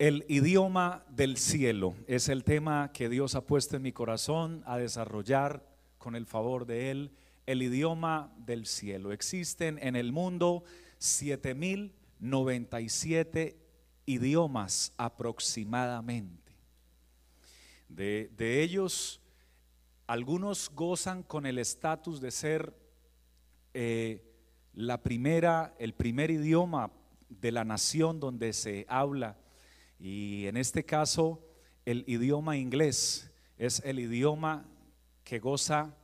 El idioma del cielo es el tema que Dios ha puesto en mi corazón a desarrollar con el favor de Él. El idioma del cielo. Existen en el mundo 7097 idiomas aproximadamente. De, de ellos, algunos gozan con el estatus de ser eh, la primera, el primer idioma de la nación donde se habla. Y en este caso, el idioma inglés es el idioma que goza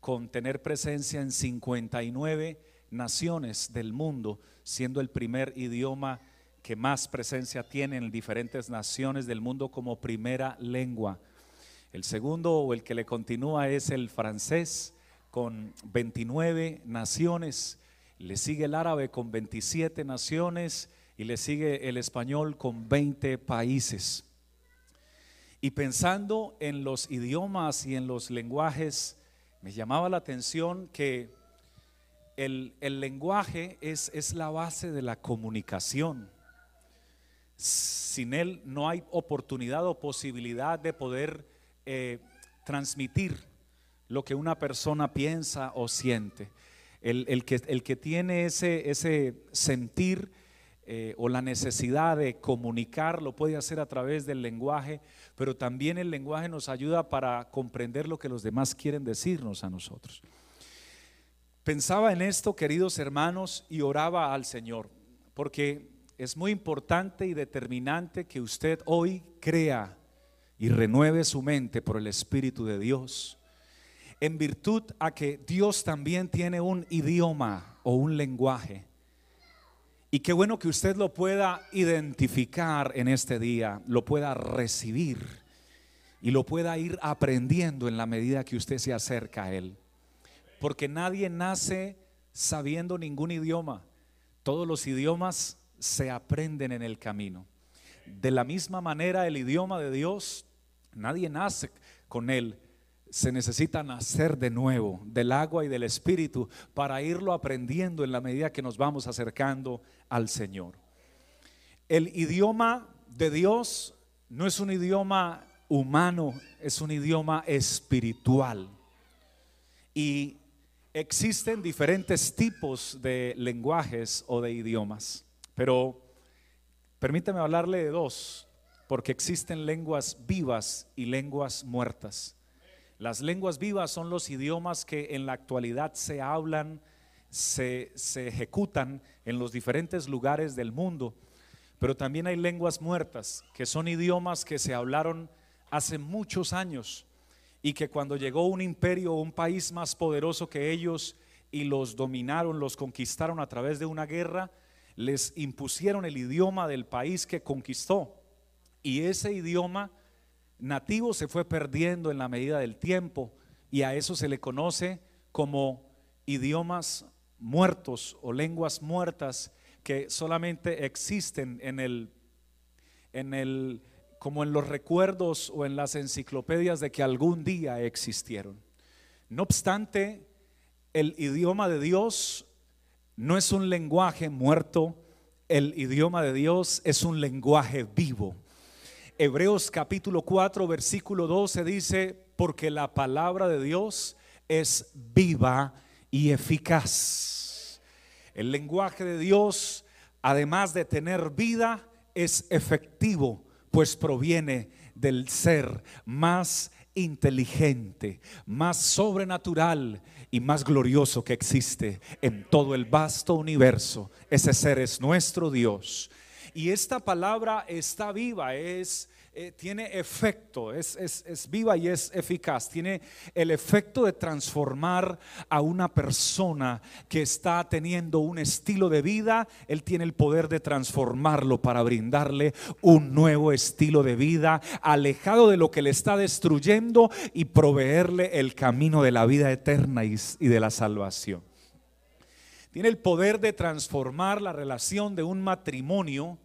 con tener presencia en 59 naciones del mundo, siendo el primer idioma que más presencia tiene en diferentes naciones del mundo como primera lengua. El segundo o el que le continúa es el francés con 29 naciones, le sigue el árabe con 27 naciones y le sigue el español con 20 países. Y pensando en los idiomas y en los lenguajes, me llamaba la atención que el, lenguaje es, es la base de la comunicación. Sin él no hay oportunidad o posibilidad de poder eh, transmitir lo que una persona piensa o siente. El, que, el que, tiene ese, ese sentir eh, o la necesidad de comunicar lo puede hacer a través del lenguaje, pero también el lenguaje nos ayuda para comprender lo que los demás quieren decirnos a nosotros. Pensaba en esto, queridos hermanos, y oraba al Señor, porque es muy importante y determinante que usted hoy crea y renueve su mente por el Espíritu de Dios, en virtud a que Dios también tiene un idioma o un lenguaje. Y qué bueno que usted lo pueda identificar en este día, lo pueda recibir y lo pueda ir aprendiendo en la medida que usted se acerca a Él. Porque nadie nace sabiendo ningún idioma. Todos los idiomas se aprenden en el camino. De la misma manera, el idioma de Dios, nadie nace con él. Se necesita nacer de nuevo del agua y del espíritu para irlo aprendiendo en la medida que nos vamos acercando al Señor. El idioma de Dios no es un idioma humano, es un idioma espiritual. Y existen diferentes tipos de lenguajes o de idiomas, pero Permítame hablarle de dos, porque existen lenguas vivas y lenguas muertas. Las lenguas vivas son los idiomas que en la actualidad se hablan, se, se, ejecutan en los diferentes lugares del mundo, pero también hay lenguas muertas, que son idiomas que se hablaron hace muchos años y que cuando llegó un imperio o un país más poderoso que ellos y los dominaron, los conquistaron a través de una guerra, les impusieron el idioma del país que conquistó. Y ese idioma nativo se fue perdiendo en la medida del tiempo y a eso se le conoce como idiomas muertos o lenguas muertas que solamente existen en el en el como en los recuerdos o en las enciclopedias de que algún día existieron. No obstante, el idioma de Dios no es un lenguaje muerto, el idioma de Dios es un lenguaje vivo. Hebreos capítulo 4, versículo 12 dice, porque la palabra de Dios es viva y eficaz. El lenguaje de Dios, además de tener vida, es efectivo, pues proviene del ser más inteligente, más sobrenatural y más glorioso que existe en todo el vasto universo. Ese ser es nuestro Dios. Y esta palabra está viva, es eh, tiene efecto, es, es, viva y es eficaz. Tiene el efecto de transformar a una persona que está teniendo un estilo de vida. Él tiene el poder de transformarlo para brindarle un nuevo estilo de vida, alejado de lo que le está destruyendo y proveerle el camino de la vida eterna y de la salvación. Tiene el poder de transformar la relación de un matrimonio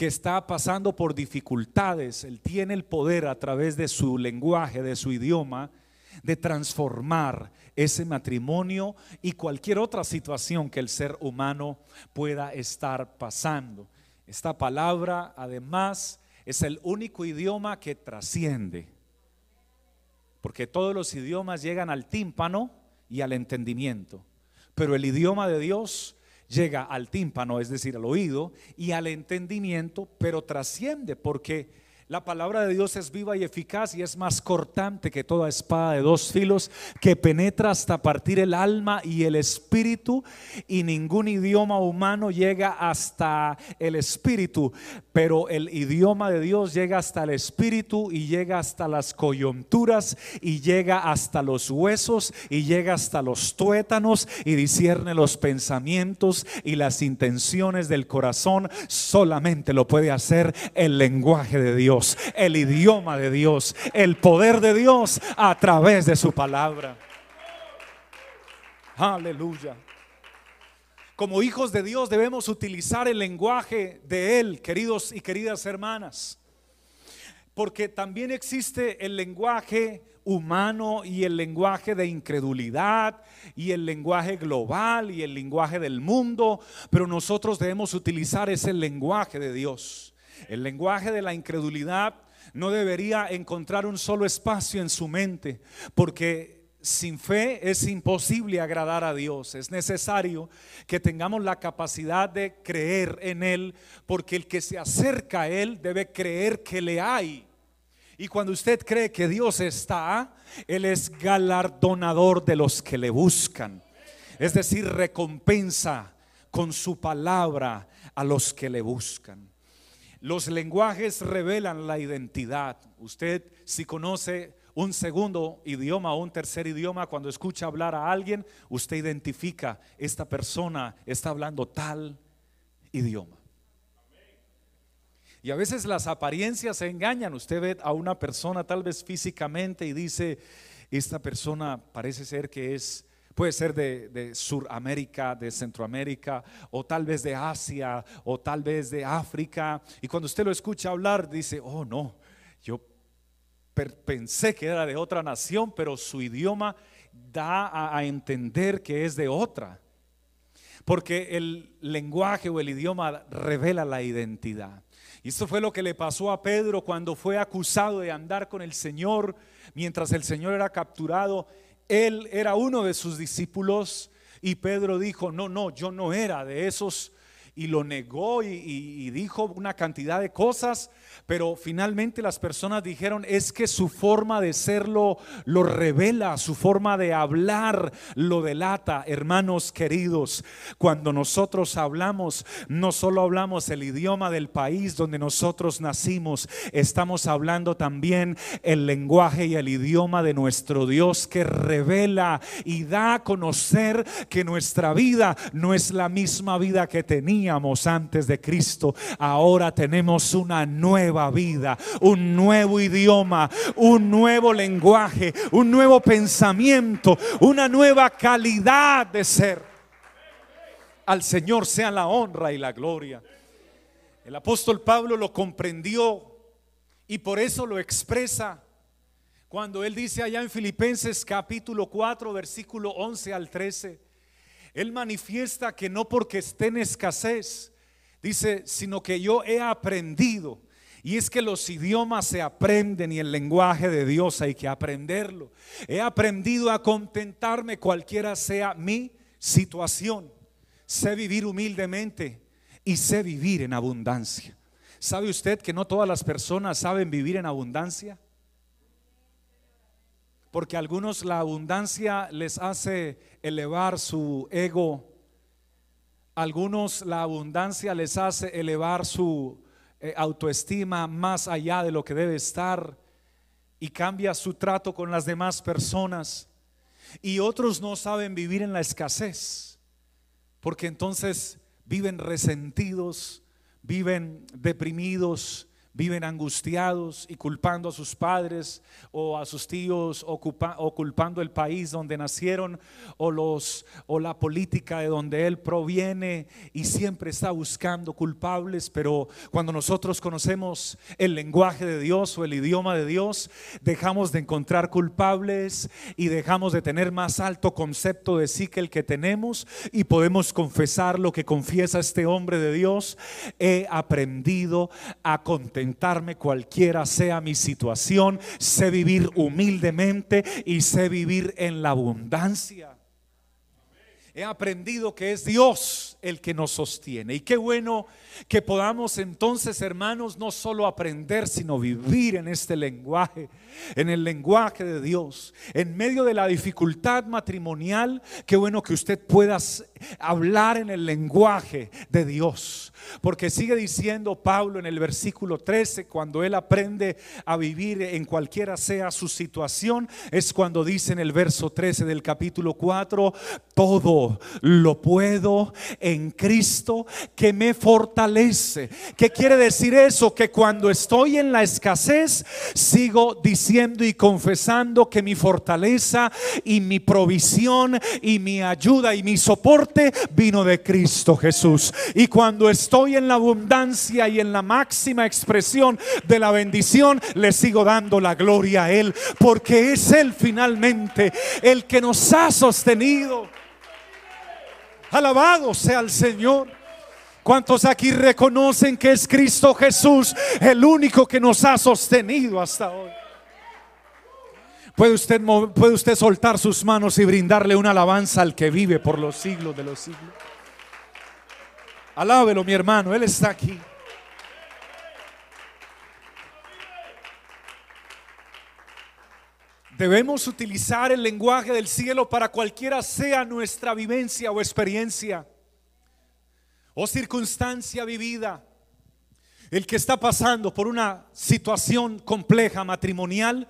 que está pasando por dificultades, Él tiene el poder a través de su lenguaje, de su idioma, de transformar ese matrimonio y cualquier otra situación que el ser humano pueda estar pasando. Esta palabra además es el único idioma que trasciende. Porque todos los idiomas llegan al tímpano y al entendimiento. Pero el idioma de Dios llega al tímpano, es decir, al oído, y al entendimiento, pero trasciende porque la palabra de Dios es viva y eficaz y es más cortante que toda espada de dos filos que penetra hasta partir el alma y el espíritu y ningún idioma humano llega hasta el espíritu, pero el idioma de Dios llega hasta el espíritu y llega hasta las coyunturas y llega hasta los huesos y llega hasta los tuétanos y discierne los pensamientos y las intenciones del corazón. Solamente lo puede hacer el lenguaje de Dios el idioma de Dios, el poder de Dios a través de su palabra. Aleluya. Como hijos de Dios debemos utilizar el lenguaje de Él, queridos y queridas hermanas. Porque también existe el lenguaje humano y el lenguaje de incredulidad y el lenguaje global y el lenguaje del mundo, pero nosotros debemos utilizar ese lenguaje de Dios. El lenguaje de la incredulidad no debería encontrar un solo espacio en su mente, porque sin fe es imposible agradar a Dios. Es necesario que tengamos la capacidad de creer en Él, porque el que se acerca a Él debe creer que le hay. Y cuando usted cree que Dios está, Él es galardonador de los que le buscan. Es decir, recompensa con su palabra a los que le buscan. Los lenguajes revelan la identidad. Usted si conoce un segundo idioma o un tercer idioma, cuando escucha hablar a alguien, usted identifica, esta persona está hablando tal idioma. Y a veces las apariencias se engañan. Usted ve a una persona tal vez físicamente y dice, esta persona parece ser que es Puede ser de, de Suramérica, de Centroamérica, o tal vez de Asia, o tal vez de África. Y cuando usted lo escucha hablar, dice, oh no, yo pensé que era de otra nación, pero su idioma da a, entender que es de otra. Porque el lenguaje o el idioma revela la identidad. Y esto fue lo que le pasó a Pedro cuando fue acusado de andar con el Señor mientras el Señor era capturado él era uno de sus discípulos y Pedro dijo, no, no, yo no era de esos y lo negó y, dijo una cantidad de cosas, pero finalmente las personas dijeron, es que su forma de serlo lo revela, su forma de hablar lo delata. Hermanos queridos, cuando nosotros hablamos, no solo hablamos el idioma del país donde nosotros nacimos, estamos hablando también el lenguaje y el idioma de nuestro Dios que revela y da a conocer que nuestra vida no es la misma vida que tenía antes de Cristo, ahora tenemos una nueva vida, un nuevo idioma, un nuevo lenguaje, un nuevo pensamiento, una nueva calidad de ser. Al Señor sea la honra y la gloria. El apóstol Pablo lo comprendió y por eso lo expresa cuando él dice allá en Filipenses capítulo 4, versículo 11 al 13 él manifiesta que no porque esté en escasez, dice, sino que yo he aprendido. Y es que los idiomas se aprenden y el lenguaje de Dios hay que aprenderlo. He aprendido a contentarme cualquiera sea mi situación. Sé vivir humildemente y sé vivir en abundancia. ¿Sabe usted que no todas las personas saben vivir en abundancia? Porque a algunos la abundancia les hace elevar su ego. algunos la abundancia les hace elevar su eh, autoestima más allá de lo que debe estar y cambia su trato con las demás personas. Y otros no saben vivir en la escasez, porque entonces viven resentidos, viven deprimidos, viven angustiados y culpando a sus padres o a sus tíos o, culpando el país donde nacieron o, los, o la política de donde él proviene y siempre está buscando culpables, pero cuando nosotros conocemos el lenguaje de Dios o el idioma de Dios, dejamos de encontrar culpables y dejamos de tener más alto concepto de sí que el que tenemos y podemos confesar lo que confiesa este hombre de Dios. He aprendido a contemplar cualquiera sea mi situación, sé vivir humildemente y sé vivir en la abundancia. He aprendido que es Dios el que nos sostiene. Y qué bueno que podamos entonces, hermanos, no solo aprender, sino vivir en este lenguaje, en el lenguaje de Dios. En medio de la dificultad matrimonial, qué bueno que usted pueda hablar en el lenguaje de Dios. Porque sigue diciendo Pablo en el versículo 13, cuando él aprende a vivir en cualquiera sea su situación, es cuando dice en el verso 13 del capítulo 4, todo lo puedo en Cristo que me fortalece. ¿Qué quiere decir eso? Que cuando estoy en la escasez, sigo diciendo y confesando que mi fortaleza y mi provisión y mi ayuda y mi soporte vino de Cristo Jesús. Y cuando estoy en la abundancia y en la máxima expresión de la bendición, le sigo dando la gloria a Él, porque es Él finalmente el que nos ha sostenido. Alabado sea el Señor. ¿Cuántos aquí reconocen que es Cristo Jesús el único que nos ha sostenido hasta hoy? ¿Puede usted, puede usted soltar sus manos y brindarle una alabanza al que vive por los siglos de los siglos. Alábelo, mi hermano, Él está aquí. Debemos utilizar el lenguaje del cielo para cualquiera sea nuestra vivencia o experiencia o circunstancia vivida. El que está pasando por una situación compleja matrimonial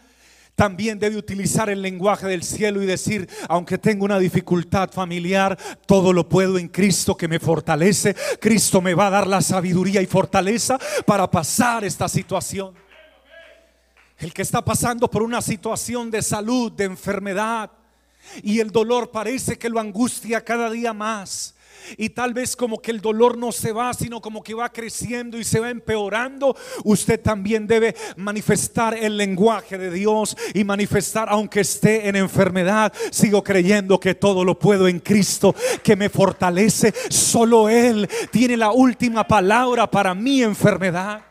también debe utilizar el lenguaje del cielo y decir, aunque tengo una dificultad familiar, todo lo puedo en Cristo que me fortalece. Cristo me va a dar la sabiduría y fortaleza para pasar esta situación. El que está pasando por una situación de salud, de enfermedad, y el dolor parece que lo angustia cada día más. Y tal vez como que el dolor no se va, sino como que va creciendo y se va empeorando. Usted también debe manifestar el lenguaje de Dios y manifestar, aunque esté en enfermedad, sigo creyendo que todo lo puedo en Cristo, que me fortalece. Solo Él tiene la última palabra para mi enfermedad.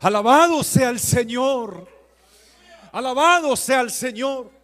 Alabado sea el Señor. Alabado sea el Señor.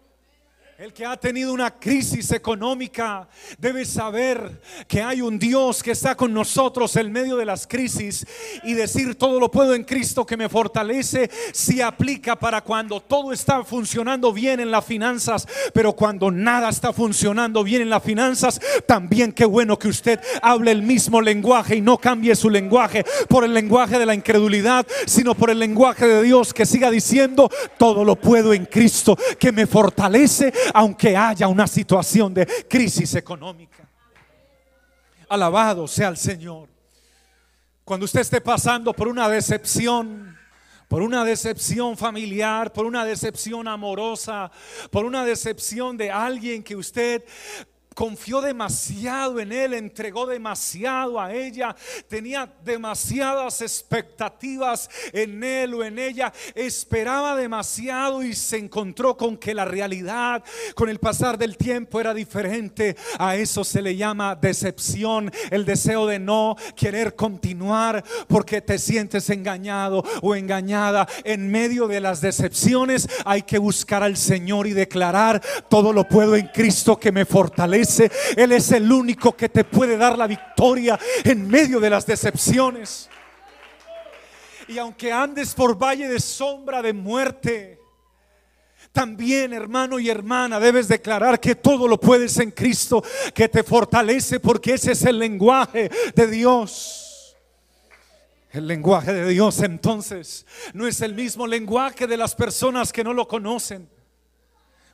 El que ha tenido una crisis económica debe saber que hay un Dios que está con nosotros en medio de las crisis y decir todo lo puedo en Cristo que me fortalece si aplica para cuando todo está funcionando bien en las finanzas, pero cuando nada está funcionando bien en las finanzas, también qué bueno que usted hable el mismo lenguaje y no cambie su lenguaje por el lenguaje de la incredulidad, sino por el lenguaje de Dios que siga diciendo todo lo puedo en Cristo que me fortalece aunque haya una situación de crisis económica. Alabado sea el Señor. Cuando usted esté pasando por una decepción, por una decepción familiar, por una decepción amorosa, por una decepción de alguien que usted confió demasiado en él, entregó demasiado a ella, tenía demasiadas expectativas en él o en ella, esperaba demasiado y se encontró con que la realidad con el pasar del tiempo era diferente. A eso se le llama decepción, el deseo de no querer continuar porque te sientes engañado o engañada. En medio de las decepciones hay que buscar al Señor y declarar, todo lo puedo en Cristo que me fortalece él es el único que te puede dar la victoria en medio de las decepciones. Y aunque andes por valle de sombra de muerte, también, hermano y hermana, debes declarar que todo lo puedes en Cristo, que te fortalece, porque ese es el lenguaje de Dios. El lenguaje de Dios entonces no es el mismo lenguaje de las personas que no lo conocen,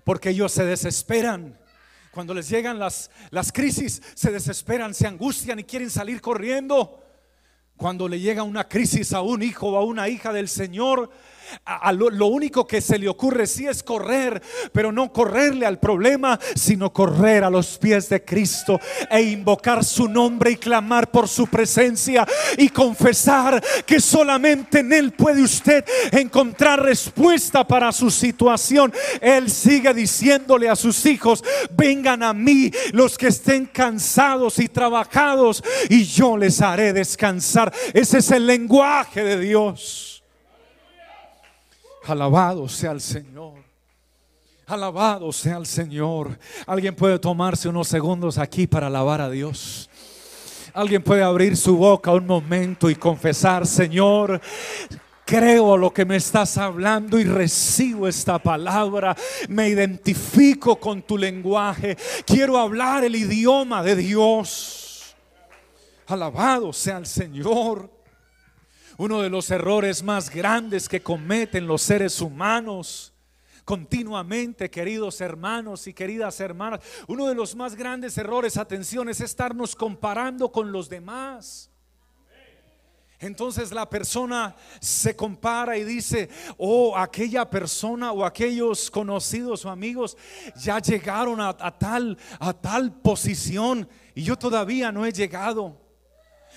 porque ellos se desesperan cuando les llegan las, las crisis, se desesperan, se angustian y quieren salir corriendo. Cuando le llega una crisis a un hijo o a una hija del Señor, lo, único que se le ocurre sí es correr, pero no correrle al problema, sino correr a los pies de Cristo e invocar su nombre y clamar por su presencia y confesar que solamente en Él puede usted encontrar respuesta para su situación. Él sigue diciéndole a sus hijos, vengan a mí los que estén cansados y trabajados y yo les haré descansar. Ese es el lenguaje de Dios. Alabado sea el Señor. Alabado sea el Señor. Alguien puede tomarse unos segundos aquí para alabar a Dios. Alguien puede abrir su boca un momento y confesar, Señor, creo lo que me estás hablando y recibo esta palabra. Me identifico con tu lenguaje. Quiero hablar el idioma de Dios. Alabado sea el Señor. Uno de los errores más grandes que cometen los seres humanos continuamente, queridos hermanos y queridas hermanas, uno de los más grandes errores, atención, es estarnos comparando con los demás. Entonces la persona se compara y dice, oh, aquella persona o aquellos conocidos o amigos ya llegaron a, tal, a tal posición y yo todavía no he llegado.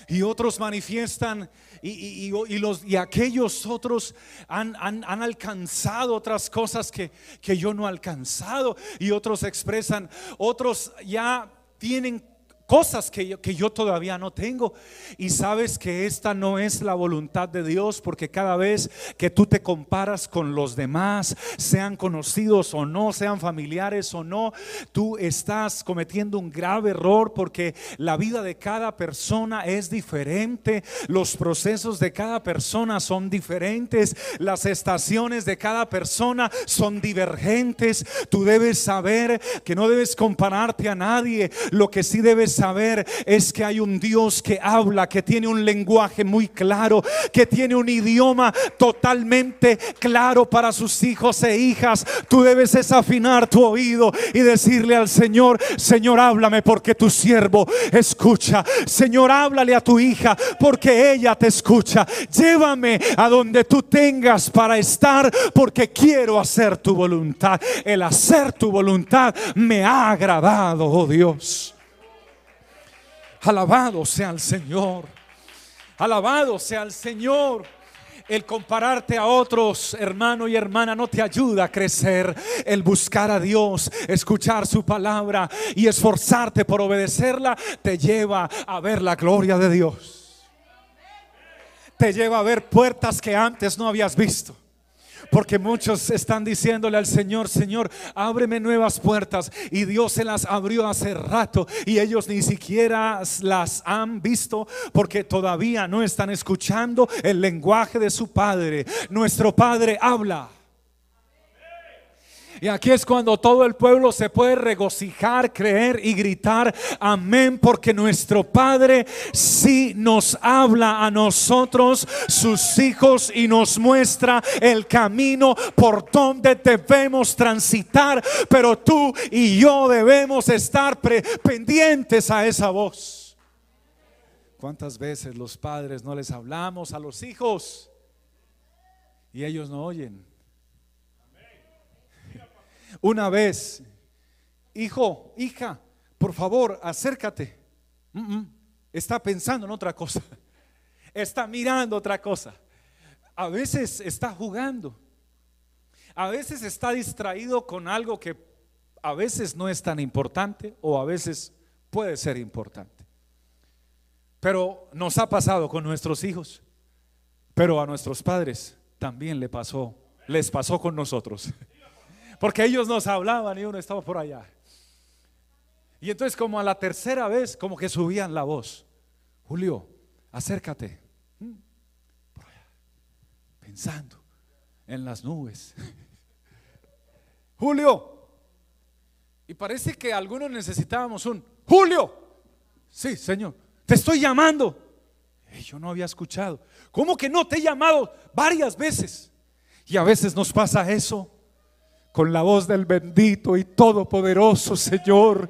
Y otros manifiestan y, los, y aquellos otros han, alcanzado otras cosas que, que yo no he alcanzado. Y otros expresan, otros ya tienen cosas que yo, que yo todavía no tengo. Y sabes que esta no es la voluntad de Dios porque cada vez que tú te comparas con los demás, sean conocidos o no, sean familiares o no, tú estás cometiendo un grave error porque la vida de cada persona es diferente, los procesos de cada persona son diferentes, las estaciones de cada persona son divergentes. Tú debes saber que no debes compararte a nadie, lo que sí debes es que hay un Dios que habla, que tiene un lenguaje muy claro, que tiene un idioma totalmente claro para sus hijos e hijas. Tú debes desafinar tu oído y decirle al Señor, Señor, háblame porque tu siervo escucha. Señor, háblale a tu hija porque ella te escucha. Llévame a donde tú tengas para estar porque quiero hacer tu voluntad. El hacer tu voluntad me ha agradado, oh Dios. Alabado sea el Señor. Alabado sea el Señor. El compararte a otros, hermano y hermana, no te ayuda a crecer. El buscar a Dios, escuchar su palabra y esforzarte por obedecerla, te lleva a ver la gloria de Dios. Te lleva a ver puertas que antes no habías visto. Porque muchos están diciéndole al Señor, Señor, ábreme nuevas puertas. Y Dios se las abrió hace rato y ellos ni siquiera las han visto porque todavía no están escuchando el lenguaje de su Padre. Nuestro Padre habla. Y aquí es cuando todo el pueblo se puede regocijar, creer y gritar amén, porque nuestro Padre sí nos habla a nosotros, sus hijos, y nos muestra el camino por donde debemos transitar. Pero tú y yo debemos estar pendientes a esa voz. ¿Cuántas veces los padres no les hablamos a los hijos y ellos no oyen? Una vez, hijo, hija, por favor, acércate. Está pensando en otra cosa. Está mirando otra cosa. A veces está jugando. A veces está distraído con algo que a veces no es tan importante o a veces puede ser importante. Pero nos ha pasado con nuestros hijos. Pero a nuestros padres también le pasó, les pasó con nosotros. Porque ellos nos hablaban y uno estaba por allá. Y entonces como a la tercera vez, como que subían la voz. Julio, acércate. Mm, por allá, pensando en las nubes. Julio. Y parece que algunos necesitábamos un Julio. Sí, Señor, te estoy llamando. yo no había escuchado. ¿Cómo que no te he llamado varias veces? Y a veces nos pasa eso con la voz del bendito y todopoderoso Señor,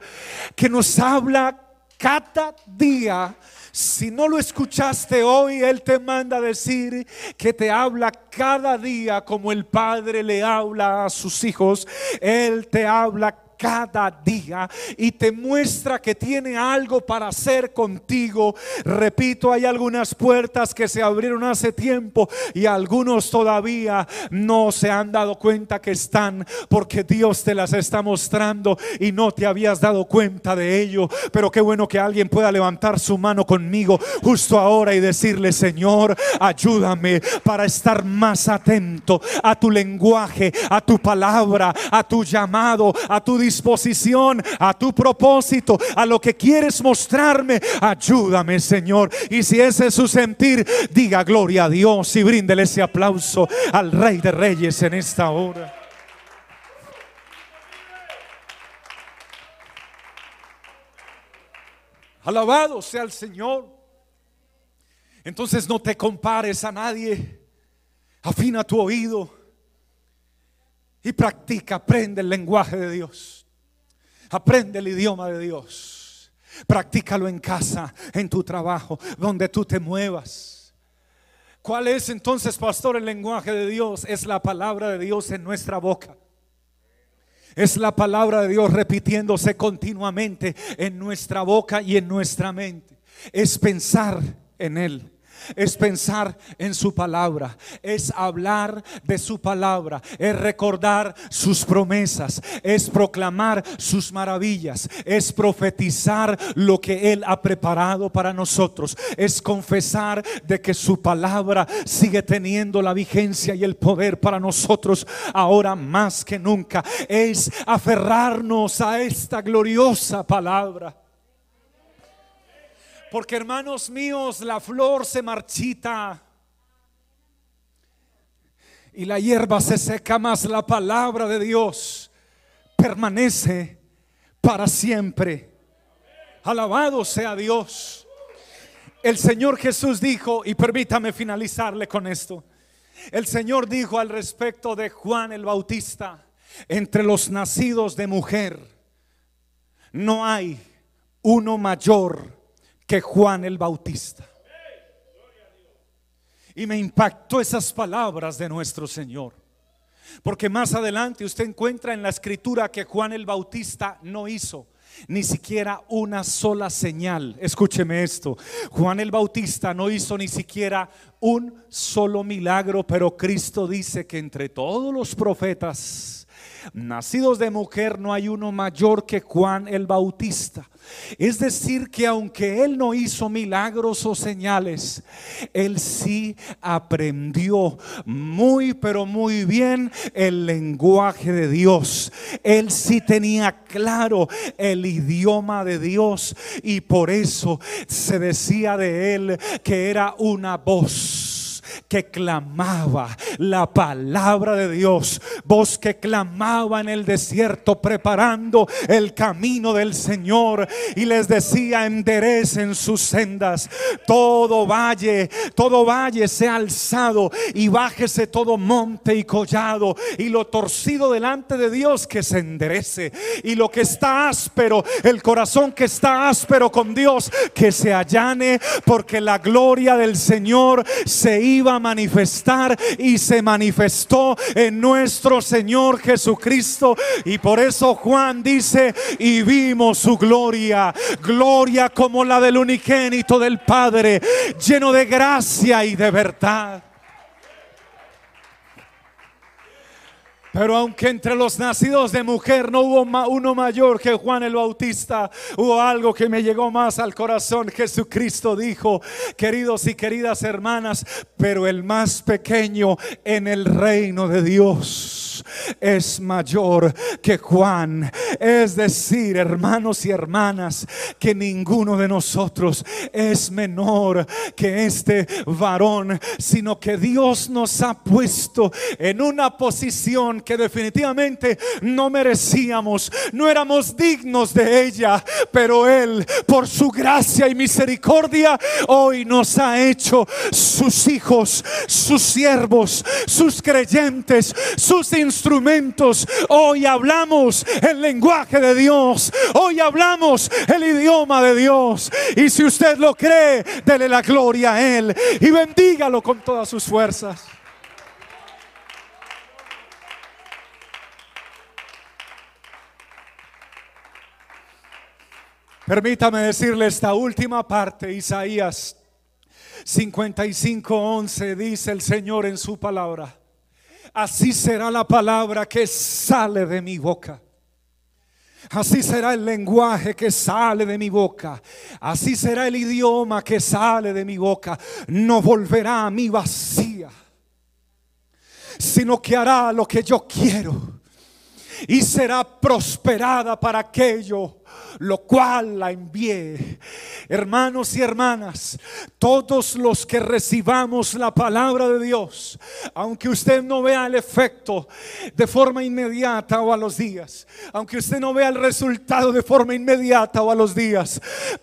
que nos habla cada día. Si no lo escuchaste hoy, Él te manda decir que te habla cada día como el Padre le habla a sus hijos. Él te habla cada día y te muestra que tiene algo para hacer contigo. Repito, hay algunas puertas que se abrieron hace tiempo y algunos todavía no se han dado cuenta que están porque Dios te las está mostrando y no te habías dado cuenta de ello. Pero qué bueno que alguien pueda levantar su mano conmigo justo ahora y decirle, Señor, ayúdame para estar más atento a tu lenguaje, a tu palabra, a tu llamado, a tu disposición, a tu propósito, a lo que quieres mostrarme. Ayúdame, Señor. Y si ese es su sentir, diga gloria a Dios y bríndele ese aplauso al Rey de Reyes en esta hora. Alabado sea el Señor. Entonces no te compares a nadie. Afina tu oído y practica, aprende el lenguaje de Dios. Aprende el idioma de Dios. Practícalo en casa, en tu trabajo, donde tú te muevas. ¿Cuál es entonces, pastor, el lenguaje de Dios? Es la palabra de Dios en nuestra boca. Es la palabra de Dios repitiéndose continuamente en nuestra boca y en nuestra mente. Es pensar en Él es pensar en su palabra, es hablar de su palabra, es recordar sus promesas, es proclamar sus maravillas, es profetizar lo que Él ha preparado para nosotros, es confesar de que su palabra sigue teniendo la vigencia y el poder para nosotros ahora más que nunca, es aferrarnos a esta gloriosa palabra. Porque hermanos míos, la flor se marchita y la hierba se seca, más la palabra de Dios permanece para siempre. Alabado sea Dios. El Señor Jesús dijo, y permítame finalizarle con esto, el Señor dijo al respecto de Juan el Bautista, entre los nacidos de mujer, no hay uno mayor que Juan el Bautista. Y me impactó esas palabras de nuestro Señor. Porque más adelante usted encuentra en la escritura que Juan el Bautista no hizo ni siquiera una sola señal. Escúcheme esto. Juan el Bautista no hizo ni siquiera un solo milagro, pero Cristo dice que entre todos los profetas nacidos de mujer no hay uno mayor que Juan el Bautista. Es decir, que aunque él no hizo milagros o señales, él sí aprendió muy, pero muy bien el lenguaje de Dios. Él sí tenía claro el idioma de Dios y por eso se decía de él que era una voz que clamaba la palabra de Dios, voz que clamaba en el desierto preparando el camino del Señor y les decía enderecen sus sendas, todo valle, todo valle sea alzado y bájese todo monte y collado y lo torcido delante de Dios que se enderece y lo que está áspero, el corazón que está áspero con Dios que se allane porque la gloria del Señor se iba a manifestar y se manifestó en nuestro Señor Jesucristo. Y por eso Juan dice, y vimos su gloria, gloria como la del unigénito del Padre, lleno de gracia y de verdad. Pero aunque entre los nacidos de mujer no hubo uno mayor que Juan el Bautista, hubo algo que me llegó más al corazón. Jesucristo dijo, queridos y queridas hermanas, pero el más pequeño en el reino de Dios es mayor que Juan. Es decir, hermanos y hermanas, que ninguno de nosotros es menor que este varón, sino que Dios nos ha puesto en una posición que definitivamente no merecíamos, no éramos dignos de ella, pero Él, por su gracia y misericordia, hoy nos ha hecho sus hijos, sus siervos, sus creyentes, sus instrumentos. Hoy hablamos el lenguaje de Dios, hoy hablamos el idioma de Dios. Y si usted lo cree, dele la gloria a Él y bendígalo con todas sus fuerzas. Permítame decirle esta última parte, Isaías 55:11 dice el Señor en su palabra. Así será la palabra que sale de mi boca. Así será el lenguaje que sale de mi boca. Así será el idioma que sale de mi boca. No volverá a mí vacía, sino que hará lo que yo quiero. Y será prosperada para aquello lo cual la envié. Hermanos y hermanas, todos los que recibamos la palabra de Dios, aunque usted no vea el efecto de forma inmediata o a los días, aunque usted no vea el resultado de forma inmediata o a los días,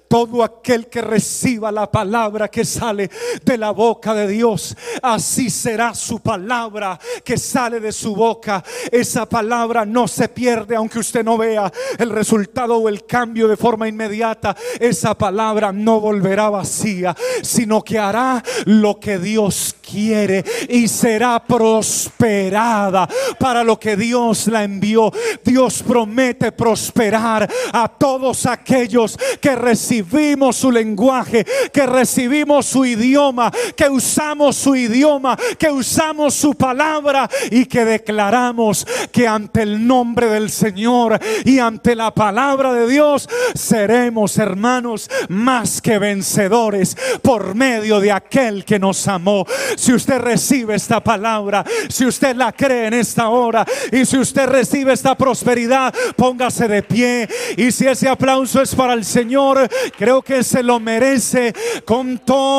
todo aquel que reciba la palabra que sale de la boca de Dios, así será su palabra que sale de su boca. Esa palabra no se pierde aunque usted no vea el resultado o el cambio de forma inmediata. Esa palabra no volverá vacía, sino que hará lo que Dios quiere y será prosperada para lo que Dios la envió. Dios promete prosperar a todos aquellos que recibimos su lenguaje, que recibimos su idioma, que usamos su idioma, que usamos su palabra y que declaramos que ante el nombre del Señor y ante la palabra de Dios seremos hermanos más que vencedores por medio de aquel que nos amó. Si usted recibe esta palabra, si usted la cree en esta hora y si usted recibe esta prosperidad, póngase de pie. Y si ese aplauso es para el Señor, creo que se lo merece con todo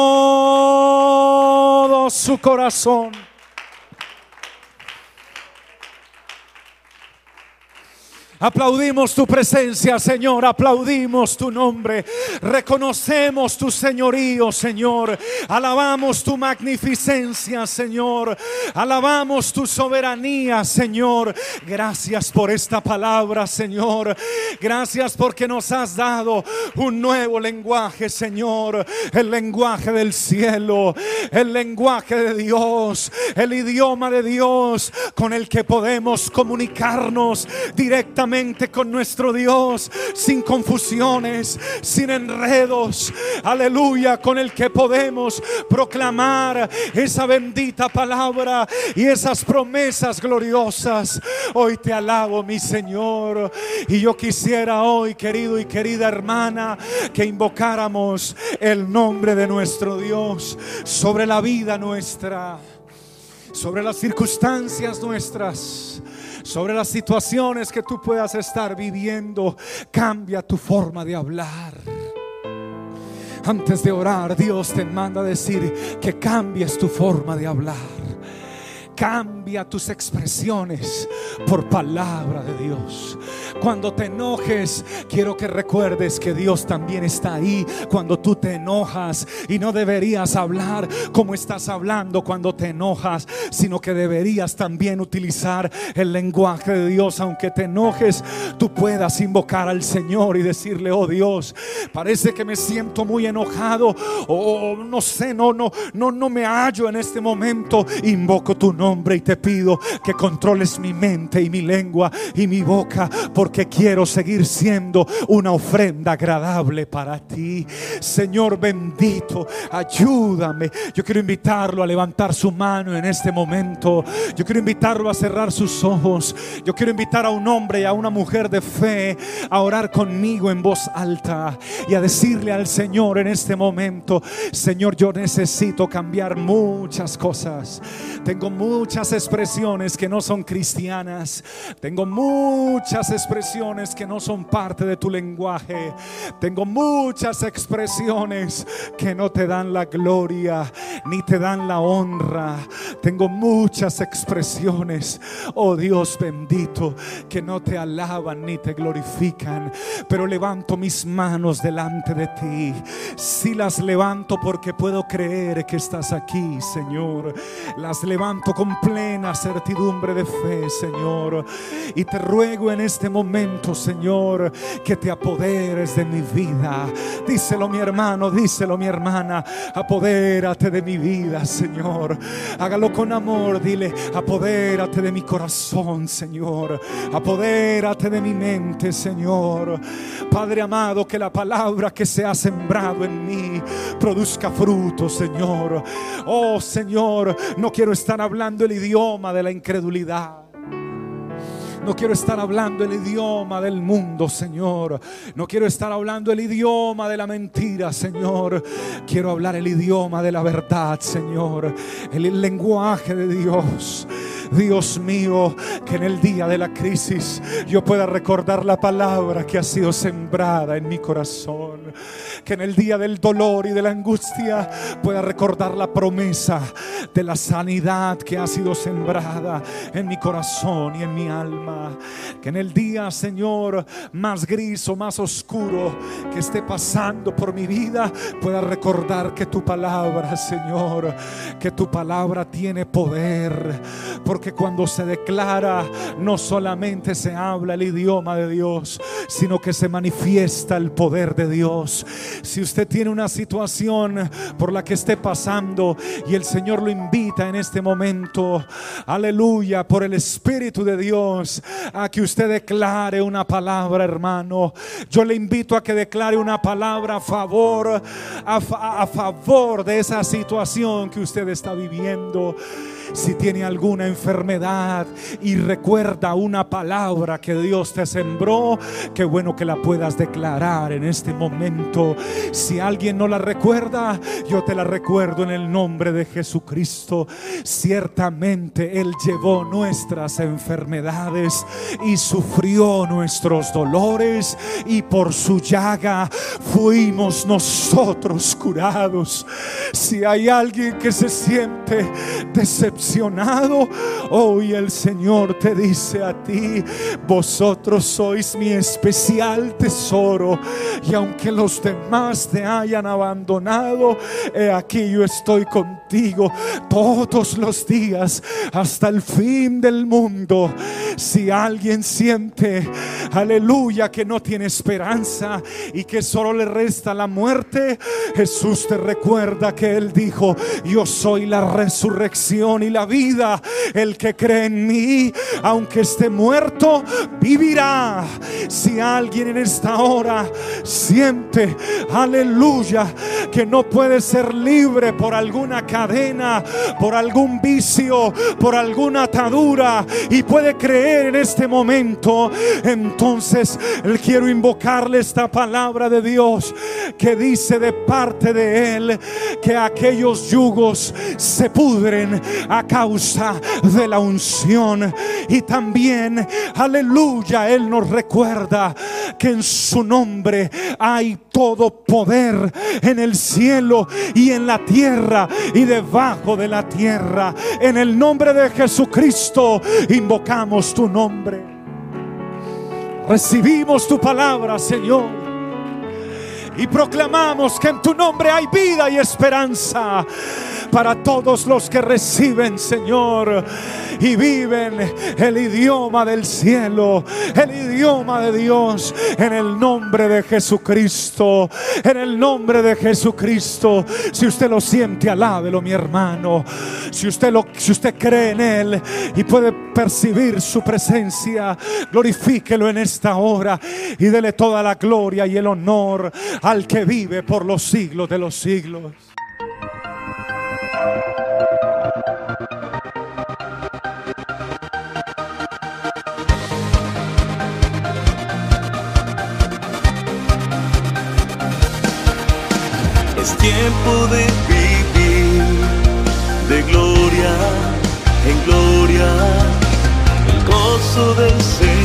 su corazón. Aplaudimos tu presencia, Señor. Aplaudimos tu nombre. Reconocemos tu señorío, Señor. Alabamos tu magnificencia, Señor. Alabamos tu soberanía, Señor. Gracias por esta palabra, Señor. Gracias porque nos has dado un nuevo lenguaje, Señor. El lenguaje del cielo. El lenguaje de Dios. El idioma de Dios con el que podemos comunicarnos directamente con nuestro Dios, sin confusiones, sin enredos. Aleluya, con el que podemos proclamar esa bendita palabra y esas promesas gloriosas. Hoy te alabo, mi Señor. Y yo quisiera hoy, querido y querida hermana, que invocáramos el nombre de nuestro Dios sobre la vida nuestra, sobre las circunstancias nuestras sobre las situaciones que tú puedas estar viviendo. Cambia tu forma de hablar. Antes de orar, Dios te manda a decir que cambies tu forma de hablar. Cambia tus expresiones por palabra de Dios. Cuando te enojes, quiero que recuerdes que Dios también está ahí cuando tú te enojas y no deberías hablar como estás hablando cuando te enojas, sino que deberías también utilizar el lenguaje de Dios, aunque te enojes, tú puedas invocar al Señor y decirle, "Oh Dios, parece que me siento muy enojado o no sé, no no no no me hallo en este momento." Invoco tu nombre y te pido que controles mi mente y mi lengua y mi boca porque quiero seguir siendo una ofrenda agradable para ti. Señor bendito, ayúdame. Yo quiero invitarlo a levantar su mano en este momento. Yo quiero invitarlo a cerrar sus ojos. Yo quiero invitar a un hombre y a una mujer de fe a orar conmigo en voz alta y a decirle al Señor en este momento, Señor, yo necesito cambiar muchas cosas. Tengo muchas expresiones que no son cristianas. Tengo muchas expresiones que no son parte de tu lenguaje. Tengo muchas expresiones que no te dan la gloria ni te dan la honra. Tengo muchas expresiones, oh Dios bendito, que no te alaban ni te glorifican. Pero levanto mis manos delante de ti. Si las levanto porque puedo creer que estás aquí, Señor. Las levanto con certidumbre de fe, Señor. Y te ruego en este momento, Señor, que te apoderes de mi vida. Díselo mi hermano, díselo mi hermana. Apodérate de mi vida, Señor. Hágalo con amor, dile, apodérate de mi corazón, Señor. Apodérate de mi mente, Señor. Padre amado, que la palabra que se ha sembrado en mí produzca fruto, Señor. Oh, Señor, no quiero estar hablando el idioma de la incredulidad. No quiero estar hablando el idioma del mundo, Señor. No quiero estar hablando el idioma de la mentira, Señor. Quiero hablar el idioma de la verdad, Señor. El lenguaje de Dios. Dios mío, que en el día de la crisis yo pueda recordar la palabra que ha sido sembrada en mi corazón. Que en el día del dolor y de la angustia pueda recordar la promesa de la sanidad que ha sido sembrada en mi corazón y en mi alma. Que en el día, Señor, más gris o más oscuro que esté pasando por mi vida, pueda recordar que tu palabra, Señor, que tu palabra tiene poder. Cuando se declara, no solamente se habla el idioma de Dios, sino que se manifiesta el poder de Dios. Si usted tiene una situación por la que esté pasando y el Señor lo invita en este momento, aleluya, por el Espíritu de Dios, a que usted declare una palabra, hermano. Yo le invito a que declare una palabra a favor, a, a favor de esa situación que usted está viviendo si tiene alguna enfermedad y recuerda una palabra que Dios te sembró, qué bueno que la puedas declarar en este momento. Si alguien no la recuerda, yo te la recuerdo en el nombre de Jesucristo. Ciertamente Él llevó nuestras enfermedades y sufrió nuestros dolores y por su llaga fuimos nosotros curados. Si hay alguien que se siente decepcionado, Hoy el Señor te dice a ti, vosotros sois mi especial tesoro. Y aunque los demás te hayan abandonado, he aquí yo estoy contigo todos los días hasta el fin del mundo. Si alguien siente, aleluya, que no tiene esperanza y que solo le resta la muerte, Jesús te recuerda que Él dijo, yo soy la resurrección y la vida. El que cree en mí, aunque esté muerto, vivirá. Si alguien en esta hora siente, aleluya, que no puede ser libre por alguna cadena, por algún vicio, por alguna atadura y puede creer en este momento, entonces quiero invocarle esta palabra de Dios que dice de parte de Él que aquellos yugos se pudren a causa de la unción. Y también, aleluya, Él nos recuerda que en su nombre hay todo poder en el cielo y en la tierra y debajo de la tierra. En el nombre de Jesucristo invocamos tu nombre. Recibimos tu palabra, Señor y proclamamos que en tu nombre hay vida y esperanza para todos los que reciben, Señor, y viven el idioma del cielo, el idioma de Dios, en el nombre de Jesucristo, en el nombre de Jesucristo. Si usted lo siente, alábelo, mi hermano. Si usted lo, si usted cree en él y puede percibir su presencia, glorifíquelo en esta hora y dele toda la gloria y el honor al que vive por los siglos de los siglos. Es tiempo de vivir de gloria en gloria, el gozo del Señor